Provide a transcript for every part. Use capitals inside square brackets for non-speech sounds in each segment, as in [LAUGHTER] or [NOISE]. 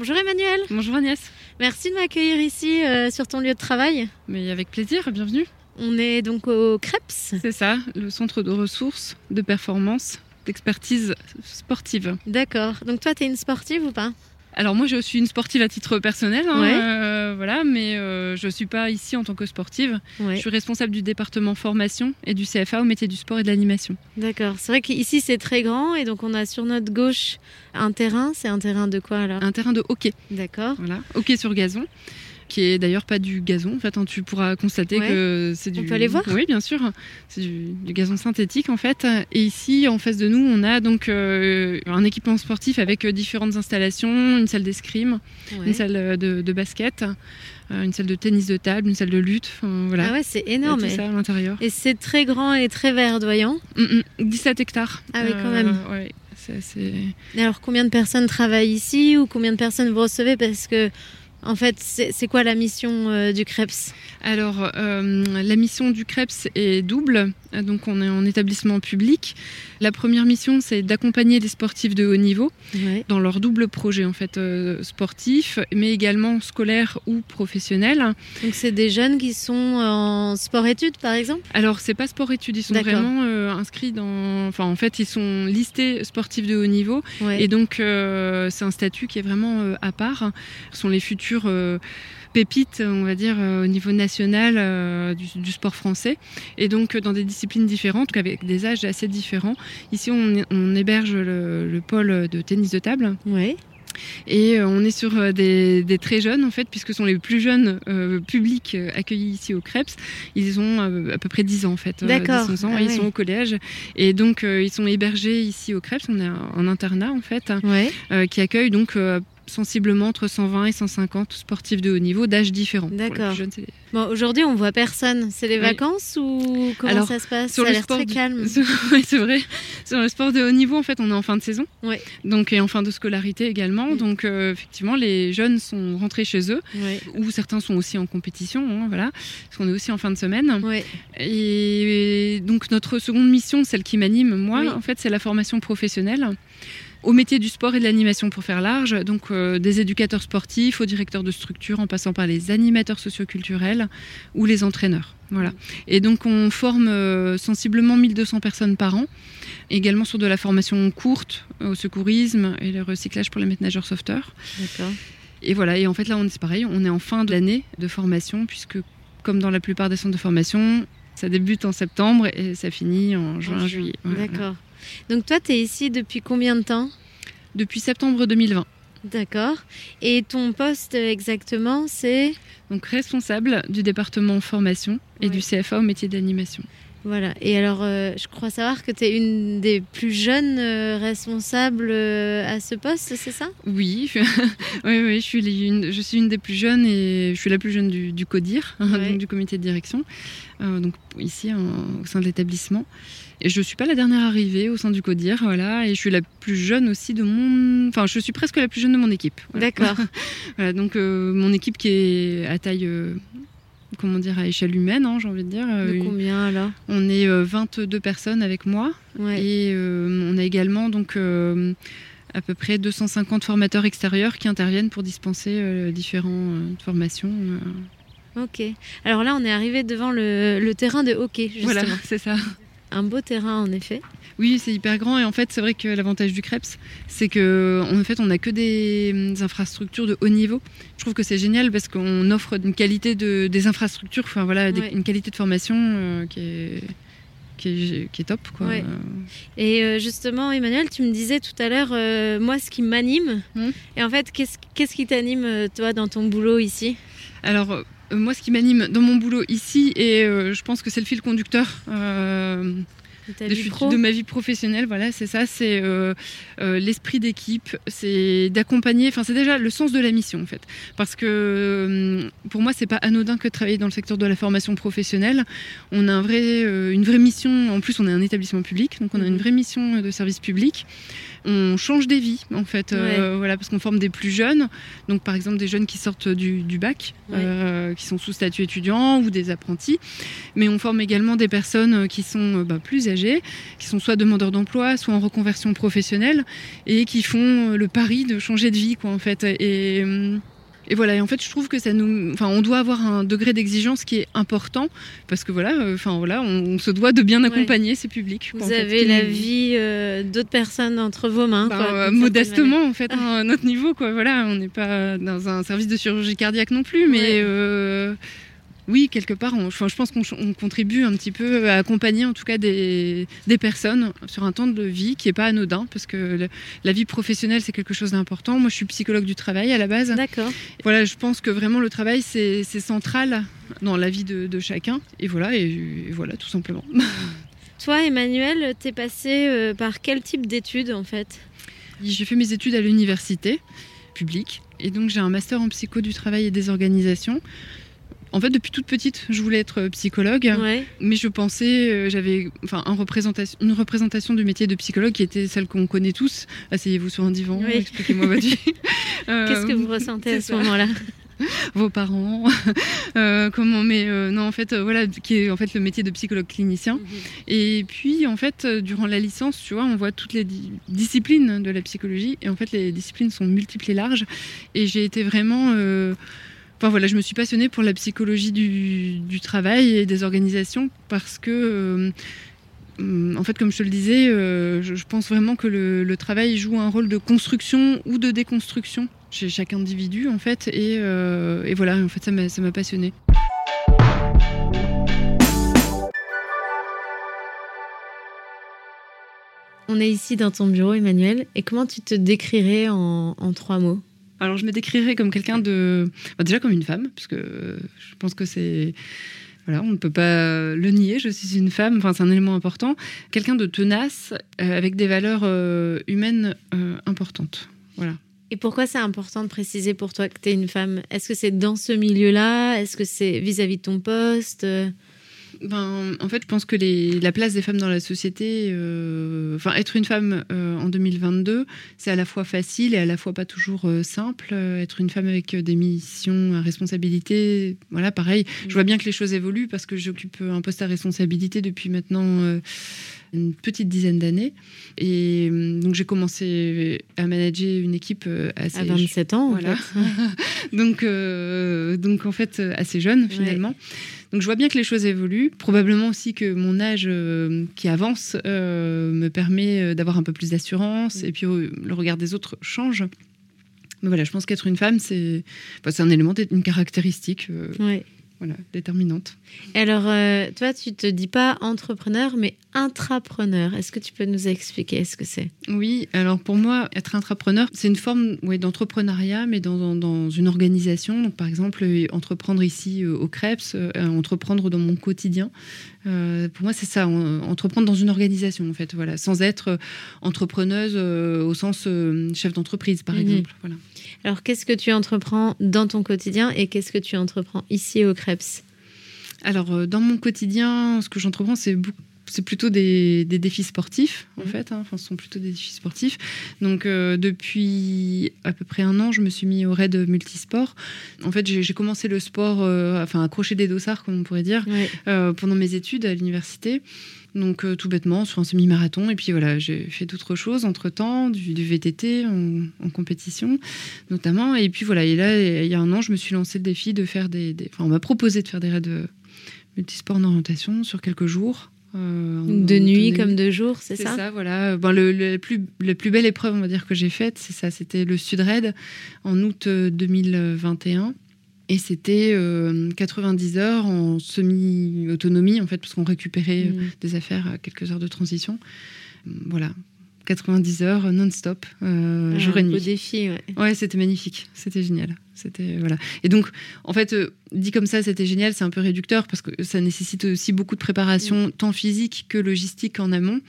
Bonjour Emmanuel. Bonjour Agnès. Merci de m'accueillir ici euh, sur ton lieu de travail. Mais avec plaisir, bienvenue. On est donc au CREPS. C'est ça, le centre de ressources, de performance, d'expertise sportive. D'accord. Donc toi, tu es une sportive ou pas? Alors moi je suis une sportive à titre personnel, hein, euh, voilà, mais euh, je ne suis pas ici en tant que sportive. Je suis responsable du département formation et du CFA au métier du sport et de l'animation. D'accord. C'est vrai qu'ici c'est très grand et donc on a sur notre gauche un terrain. C'est un terrain de quoi alors? Un terrain de hockey. D'accord. Voilà, hockey sur gazon qui est d'ailleurs pas du gazon. En fait, hein, tu pourras constater que c'est du. On peut aller voir Oui, bien sûr. C'est du, gazon synthétique en fait. Et ici, en face de nous, on a donc euh, un équipement sportif avec euh, différentes installations, une salle d'escrime, une salle de, basket euh, une salle de tennis de table, une salle de lutte. voilà. Ah ouais, c'est énorme. Et ça à l'intérieur. Et c'est très grand et très verdoyant. 17 hectares. Ah oui, quand même. ouais, et alors, combien de personnes travaillent ici ou combien de personnes vous recevez? Parce que en fait, c'est quoi la mission euh, du CREPS Alors, euh, la mission du CREPS est double. Donc, on est en établissement public. La première mission, c'est d'accompagner les sportifs de haut niveau dans leur double projet en fait euh, sportif, mais également scolaire ou professionnel. Donc, c'est des jeunes qui sont en sport-études, par exemple? Alors, c'est pas sport-études. Ils sont vraiment inscrits dans. Enfin, en fait, ils sont listés sportifs de haut niveau. Et donc, c'est un statut qui est vraiment à part. Ce sont les futurs euh, pépites, on va dire, euh, au niveau national euh, du, sport français. Et donc, dans des disciplines différentes, avec des âges assez différents. Ici, on, héberge le, pôle de tennis de table. Oui. Et on est sur des, très jeunes en fait, puisque ce sont les plus jeunes publics accueillis ici au CREPS. Ils ont à peu près 10 ans en fait. D'accord. ah ils sont au collège. Et donc ils sont hébergés ici au CREPS. On est en internat en fait, qui accueille donc sensiblement entre 120 et 150 sportifs de haut niveau d'âge différents. D'accord. Bon, aujourd'hui, on voit personne. C'est les vacances ou comment ça se passe? Ça a l'air très calme. [LAUGHS] oui, c'est vrai. Sur le sport de haut niveau, en fait, on est en fin de saison. Oui. Donc, et en fin de scolarité également. Donc, euh, effectivement, les jeunes sont rentrés chez eux. Ou certains sont aussi en compétition. Hein, voilà. Parce qu'on est aussi en fin de semaine. Oui. Et, donc, notre seconde mission, celle qui m'anime, moi, en fait, c'est la formation professionnelle au métier du sport et de l'animation pour faire large, donc euh, des éducateurs sportifs aux directeurs de structure en passant par les animateurs socioculturels ou les entraîneurs. Voilà. Et donc on forme euh, sensiblement 1200 personnes par an, également sur de la formation courte au secourisme et le recyclage pour les maîtres nageurs sauveteurs. D'accord. Et voilà, et en fait là on c'est pareil, on est en fin de l'année de formation puisque comme dans la plupart des centres de formation, ça débute en septembre et ça finit en juin, juillet. D'accord. Donc toi, tu es ici depuis combien de temps? Depuis septembre 2020. D'accord. Et ton poste exactement, c'est? Donc responsable du département formation et du CFA au métier d'animation. Voilà. Et alors, euh, je crois savoir que tu es une des plus jeunes euh, responsables euh, à ce poste, c'est ça? Oui, [LAUGHS] oui, oui je, suis une, je suis une des plus jeunes et je suis la plus jeune du, CODIR, [LAUGHS] du comité de direction, donc ici au sein de l'établissement. Je ne suis pas la dernière arrivée au sein du CODIR, voilà, et je suis la plus jeune aussi de mon... Enfin, je suis presque la plus jeune de mon équipe. D'accord. [LAUGHS] voilà, donc mon équipe qui est à taille comment dire, à échelle humaine, hein, j'ai envie de dire. De euh, combien alors? On est 22 euh, personnes avec moi. Et euh, on a également donc à peu près 250 formateurs extérieurs qui interviennent pour dispenser différentes formations. Ok. Alors là, on est arrivé devant le, terrain de hockey, justement. Voilà, c'est ça. Un beau terrain, en effet. Oui, c'est hyper grand et en fait, c'est vrai que l'avantage du Krebs, c'est que en fait, on n'a que des, infrastructures de haut niveau. Je trouve que c'est génial parce qu'on offre une qualité de, des infrastructures, enfin voilà, une qualité de formation euh, qui est qui est, top. Quoi. Et euh, justement, Emmanuel, tu me disais tout à l'heure, euh, moi, ce qui m'anime. Hum. Et en fait, qu'est-ce, qu'est-ce qui t'anime, toi, dans ton boulot ici? Alors, moi, ce qui m'anime dans mon boulot ici, et je pense que c'est le fil conducteur de, ma vie professionnelle. Voilà, c'est ça, c'est euh, euh, l'esprit d'équipe, c'est d'accompagner. Enfin, c'est déjà le sens de la mission en fait, parce que euh, pour moi, c'est pas anodin que de travailler dans le secteur de la formation professionnelle. On a un vrai, une vraie mission. En plus, on est un établissement public, donc on a une mhm. vraie mission de service public on change des vies en fait voilà parce qu'on forme des plus jeunes. Donc par exemple des jeunes qui sortent du, bac qui sont sous statut étudiant ou des apprentis. Mais on forme également des personnes qui sont bah, plus âgés qui sont soit demandeurs d'emploi, soit en reconversion professionnelle, et qui font le pari de changer de vie, quoi, en fait. Et, et voilà, et en fait, je trouve que ça nous, enfin, on doit avoir un degré d'exigence qui est important parce que voilà, euh, enfin voilà, on, se doit de bien accompagner ces publics. Vous avez la vie euh, d'autres personnes entre vos mains, bah, euh, modestement en fait, hein, à notre niveau, quoi. Voilà, on n'est pas dans un service de chirurgie cardiaque non plus, mais oui, quelque part, je pense qu'on contribue un petit peu à accompagner en tout cas des, personnes sur un temps de vie qui n'est pas anodin, parce que la vie professionnelle, c'est quelque chose d'important. Moi, je suis psychologue du travail à la base. D'accord. Voilà, je pense que vraiment le travail, c'est central dans la vie de, chacun. Et voilà, et, voilà, tout simplement. [LAUGHS] Toi, Emmanuel, t'es passé euh, par quel type d'études en fait? J'ai fait mes études à l'université publique. Et donc j'ai un master en psycho du travail et des organisations. En fait, depuis toute petite, je voulais être psychologue, mais je pensais, euh, j'avais enfin, une représentation du métier de psychologue qui était celle qu'on connaît tous. Asseyez-vous sur un divan, expliquez-moi votre vie. [LAUGHS] Qu'est-ce que vous ressentez à ce moment-là? [LAUGHS] Vos parents, [LAUGHS] euh, comment, mais euh, non, en fait, voilà, qui est en fait le métier de psychologue clinicien. Mhm. Et puis, en fait, durant la licence, tu vois, on voit toutes les disciplines de la psychologie, et en fait, les disciplines sont multiples et larges. Et j'ai été vraiment Enfin voilà, je me suis passionnée pour la psychologie du, travail et des organisations parce que, euh, en fait, comme je te le disais, euh, je, pense vraiment que le, travail joue un rôle de construction ou de déconstruction chez chaque individu, en fait. Et, euh, voilà, en fait, ça m'a passionnée. On est ici dans ton bureau, Emmanuel. Et comment tu te décrirais en trois mots? Alors je me décrirais comme quelqu'un de... Bah, déjà comme une femme, puisque je pense que c'est... Voilà, on ne peut pas le nier, je suis une femme, enfin, c'est un élément important. Quelqu'un de tenace, euh, avec des valeurs euh, humaines euh, importantes. Voilà. Et pourquoi c'est important de préciser pour toi que tu es une femme? Est-ce que c'est dans ce milieu-là? Est-ce que c'est vis-à-vis de ton poste? Ben, en fait, je pense que la place des femmes dans la société, euh, enfin, être une femme euh, en 2022, c'est à la fois facile et à la fois pas toujours euh, simple. être une femme avec des missions à responsabilité, voilà, pareil. Je vois bien que les choses évoluent parce que j'occupe un poste à responsabilité depuis maintenant une petite dizaine d'années. Et donc, j'ai commencé à manager une équipe assez. À 27 ans, voilà. [LAUGHS] donc, donc, en fait, assez jeune finalement. Donc je vois bien que les choses évoluent. Probablement aussi que mon âge euh, qui avance euh, me permet euh, d'avoir un peu plus d'assurance. Mm. Et puis le regard des autres change. Mais voilà, je pense qu'être une femme, c'est c'est un élément, une caractéristique. Voilà, déterminante. alors, euh, toi, tu te dis pas entrepreneur, mais intrapreneur. Est-ce que tu peux nous expliquer ce que c'est? Oui, alors pour moi, être intrapreneur, c'est une forme ouais, d'entrepreneuriat, mais dans, dans, une organisation. Donc, par exemple, euh, entreprendre ici euh, au Krebs, entreprendre dans mon quotidien. Pour moi, c'est ça, entreprendre dans une organisation, en fait, voilà, sans être entrepreneuse au sens chef d'entreprise, par mhm. exemple. Voilà. Alors, qu'est-ce que tu entreprends dans ton quotidien et qu'est-ce que tu entreprends ici au Krebs? Alors, euh, dans mon quotidien, ce que j'entreprends, c'est c'est plutôt des, défis sportifs en mmh. fait. Hein. Enfin, ce sont plutôt des défis sportifs. Donc euh, depuis à peu près un an, je me suis mis au raid multisport. En fait, j'ai commencé le sport, euh, enfin accrocher des dossards comme on pourrait dire, pendant mes études à l'université. Donc euh, tout bêtement, sur un semi-marathon. Et puis voilà, j'ai fait d'autres choses entre-temps, du, VTT en, compétition notamment. Et puis voilà, et là, il y a un an, je me suis lancé le défi de faire des... Enfin, on m'a proposé de faire des raids multisport en orientation sur quelques jours. Euh, de nuit comme de jour, c'est ça C'est ça, voilà. Ben, le, le, plus, la plus belle épreuve, on va dire, que j'ai faite, c'est ça. C'était le Sud Raid en août 2021. Euh, et c'était 90 euh, heures en semi-autonomie, en fait, parce qu'on récupérait euh, mmh. des affaires à quelques heures de transition. Voilà, 90 heures non-stop, euh, ah, jour et nuit. défi, ouais. Ouais, c'était magnifique, c'était génial. C'était voilà. Et donc, en fait, dit comme ça, c'était génial. C'est un peu réducteur parce que ça nécessite aussi beaucoup de préparation, mm. tant physique que logistique en amont,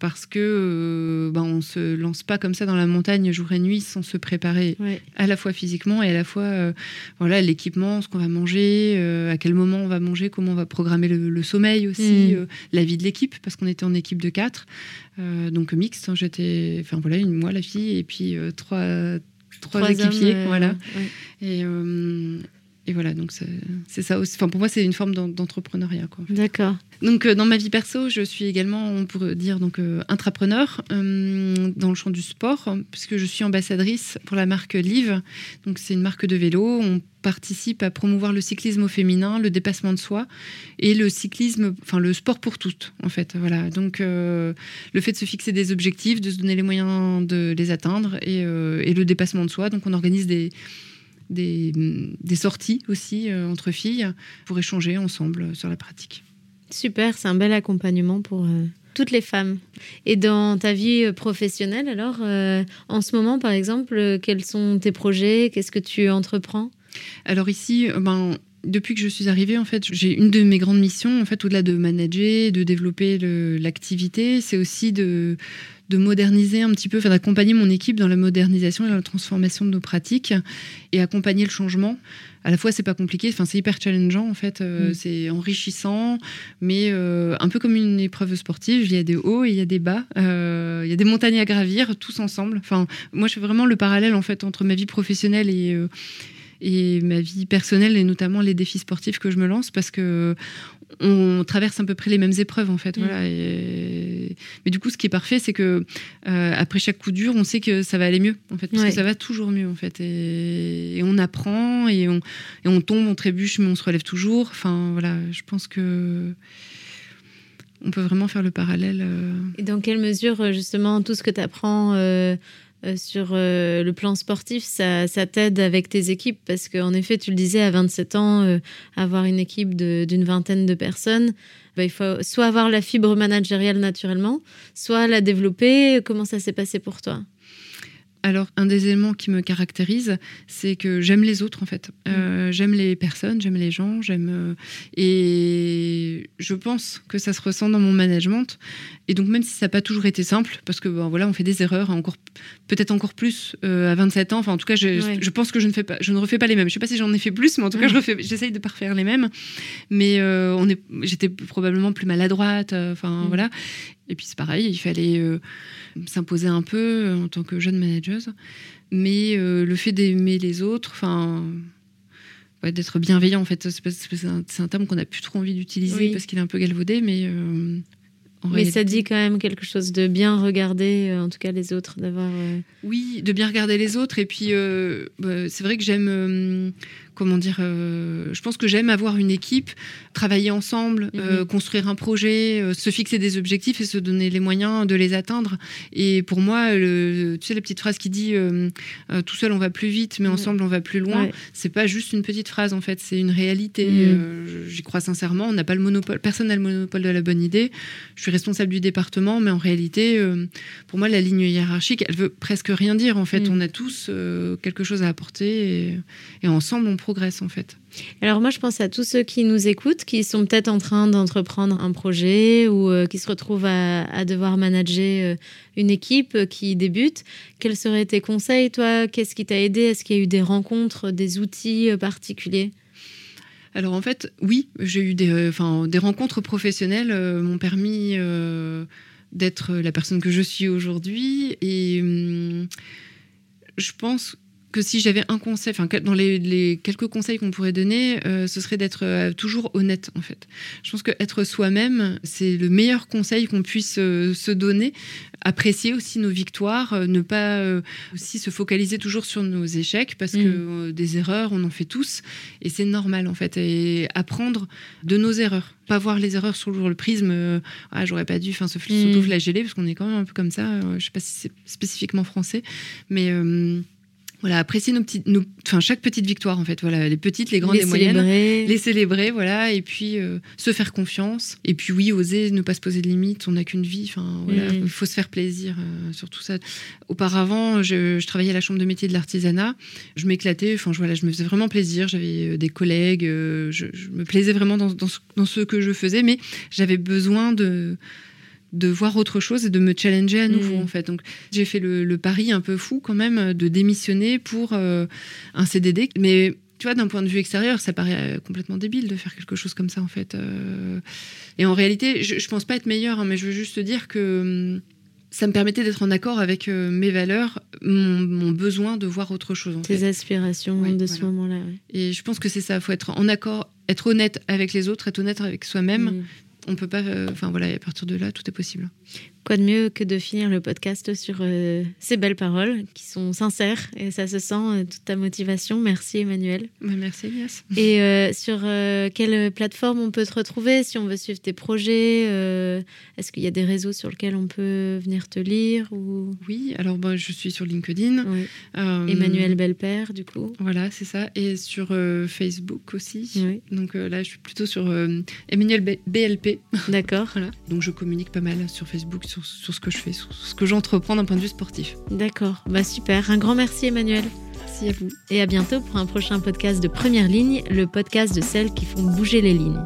parce que ben, on se lance pas comme ça dans la montagne jour et nuit sans se préparer à la fois physiquement et à la fois voilà l'équipement, ce qu'on va manger, à quel moment on va manger, comment on va programmer le, sommeil aussi, mm. la vie de l'équipe parce qu'on était en équipe de quatre, donc mixte. Hein, j'étais, enfin voilà, une, moi la fille et puis trois trois, équipiers, euh, voilà. Et, euh, et, voilà, donc c'est ça aussi. Enfin, pour moi, c'est une forme d'entrepreneuriat. D'accord. Donc, euh, dans ma vie perso, je suis également, on pourrait dire, donc intrapreneur dans le champ du sport, puisque je suis ambassadrice pour la marque Live. Donc, c'est une marque de vélo. On participe à promouvoir le cyclisme au féminin, le dépassement de soi et le cyclisme, enfin le sport pour toutes en fait. Voilà. Donc euh, le fait de se fixer des objectifs, de se donner les moyens de les atteindre et, euh, le dépassement de soi. Donc on organise des des, sorties aussi euh, entre filles pour échanger ensemble sur la pratique. Super, c'est un bel accompagnement pour toutes les femmes. Et dans ta vie professionnelle, alors, en ce moment, par exemple, quels sont tes projets? Qu'est-ce que tu entreprends? Alors ici, euh, ben, depuis que je suis arrivée, en fait, j'ai une de mes grandes missions, en fait, au-delà de manager, de développer l'activité, c'est aussi de, moderniser un petit peu, d'accompagner mon équipe dans la modernisation et la transformation de nos pratiques et accompagner le changement. À la fois, c'est pas compliqué, enfin, c'est hyper challengeant, en fait, euh, mm. c'est enrichissant, mais euh, un peu comme une épreuve sportive, il y a des hauts et il y a des bas, il y a des montagnes à gravir, tous ensemble. Enfin, moi, je fais vraiment le parallèle, en fait, entre ma vie professionnelle et et ma vie personnelle et notamment les défis sportifs que je me lance parce que on traverse à peu près les mêmes épreuves en fait. Mm. Voilà. Mais du coup, ce qui est parfait, c'est que euh, après chaque coup dur, on sait que ça va aller mieux en fait, parce que ça va toujours mieux en fait. Et, on apprend et on... et on, tombe, on trébuche, mais on se relève toujours. Enfin voilà, je pense que on peut vraiment faire le parallèle. Euh. Et dans quelle mesure justement tout ce que tu apprends euh, euh, sur euh, le plan sportif, ça, t'aide avec tes équipes? Parce qu'en effet, tu le disais, à 27 ans, euh, avoir une équipe d'une vingtaine de personnes, bah, il faut soit avoir la fibre managériale naturellement, soit la développer. Comment ça s'est passé pour toi? Alors, un des éléments qui me caractérise, c'est que j'aime les autres, en fait. Euh, mm. j'aime les personnes, j'aime les gens, j'aime. Euh, et je pense que ça se ressent dans mon management. Et donc, même si ça n'a pas toujours été simple, parce que voilà, on fait des erreurs, encore peut-être encore plus euh, à 27 ans. Enfin, en tout cas, je, pense que je ne fais pas, je ne refais pas les mêmes. Je ne sais pas si j'en ai fait plus, mais en tout cas, mm. j'essaye de pas refaire les mêmes. Mais on est, j'étais probablement plus maladroite. Enfin, mm. voilà. Et puis c'est pareil, il fallait euh, s'imposer un peu euh, en tant que jeune manageuse. Mais euh, le fait d'aimer les autres, enfin, d'être bienveillant, en fait, c'est un, terme qu'on n'a plus trop envie d'utiliser parce qu'il est un peu galvaudé, mais. Mais ça dit quand même quelque chose de bien regarder, en tout cas les autres, d'avoir. Oui, de bien regarder les autres. Et puis, bah, c'est vrai que j'aime comment dire, euh, je pense que j'aime avoir une équipe, travailler ensemble, euh, mhm. construire un projet, euh, se fixer des objectifs et se donner les moyens de les atteindre. Et pour moi, le, tu sais, la petite phrase qui dit tout seul on va plus vite, mais ensemble on va plus loin, c'est pas juste une petite phrase en fait, c'est une réalité. Mhm. J'y crois sincèrement. On n'a pas le monopole, personne n'a le monopole de la bonne idée. Je suis responsable du département, mais en réalité, pour moi, la ligne hiérarchique, elle veut presque rien dire. En fait, mhm. on a tous quelque chose à apporter et, et ensemble on progresse en fait. Alors moi, je pense à tous ceux qui nous écoutent, qui sont peut-être en train d'entreprendre un projet ou euh, qui se retrouvent à, devoir manager euh, une équipe euh, qui débute. Quels seraient tes conseils, toi? Qu'est-ce qui t'a aidé? Est-ce qu'il y a eu des rencontres, des outils particuliers? Alors en fait, oui, j'ai eu des, enfin, des rencontres professionnelles m'ont permis d'être la personne que je suis aujourd'hui et hum, je pense que si j'avais un conseil, enfin dans les, quelques conseils qu'on pourrait donner, euh, ce serait d'être euh, toujours honnête en fait. Je pense que être soi-même, c'est le meilleur conseil qu'on puisse euh, se donner. Apprécier aussi nos victoires, ne pas aussi se focaliser toujours sur nos échecs parce que mm. des erreurs, on en fait tous et c'est normal en fait. Et apprendre de nos erreurs, pas voir les erreurs sur le prisme. ah, j'aurais pas dû, enfin, se, mm. flageller parce qu'on est quand même un peu comme ça. je sais pas si c'est spécifiquement français, mais voilà, apprécier nos petites, nos, enfin chaque petite victoire en fait, voilà, les petites, les grandes, les, moyennes, les célébrer, voilà, et puis euh, se faire confiance, et puis oui, oser ne pas se poser de limites, on n'a qu'une vie, enfin voilà, mm. il faut se faire plaisir euh, sur tout ça. Auparavant, je, travaillais à la chambre de métier de l'artisanat, je m'éclatais, enfin voilà, je me faisais vraiment plaisir, j'avais euh, des collègues, je, me plaisais vraiment dans, dans ce que je faisais, mais j'avais besoin de de voir autre chose et de me challenger à nouveau mm. en fait. Donc j'ai fait le, pari un peu fou quand même de démissionner pour euh, un CDD, mais tu vois, d'un point de vue extérieur, ça paraît euh, complètement débile de faire quelque chose comme ça en fait. Euh. et en réalité, je, je pense pas être meilleure, hein, mais je veux juste te dire que hum, ça me permettait d'être en accord avec mes valeurs, mon, besoin de voir autre chose. En Tes aspirations de ce moment-là. Et je pense que c'est ça, il faut être en accord, être honnête avec les autres, être honnête avec soi-même. Mm on peut pas. Euh, enfin voilà, à partir de là, tout est possible. Quoi de mieux que de finir le podcast sur euh, ces belles paroles qui sont sincères et ça se sent euh, toute ta motivation. Merci Emmanuel. merci Elias. Et euh, sur quelle plateforme on peut te retrouver si on veut suivre tes projets Est-ce qu'il y a des réseaux sur lesquels on peut venir te lire ou... Oui, alors moi je suis sur LinkedIn. Emmanuel Belpère du coup. Voilà, c'est ça. Et sur Facebook aussi. Donc là je suis plutôt sur Emmanuel BLP. D'accord. [LAUGHS] voilà. Donc je communique pas mal sur Facebook sur, ce que je fais, sur ce que j'entreprends d'un point de vue sportif. D'accord, bah super. Un grand merci Emmanuel. Merci à vous. Et à bientôt pour un prochain podcast de Première Ligne, le podcast de celles qui font bouger les lignes.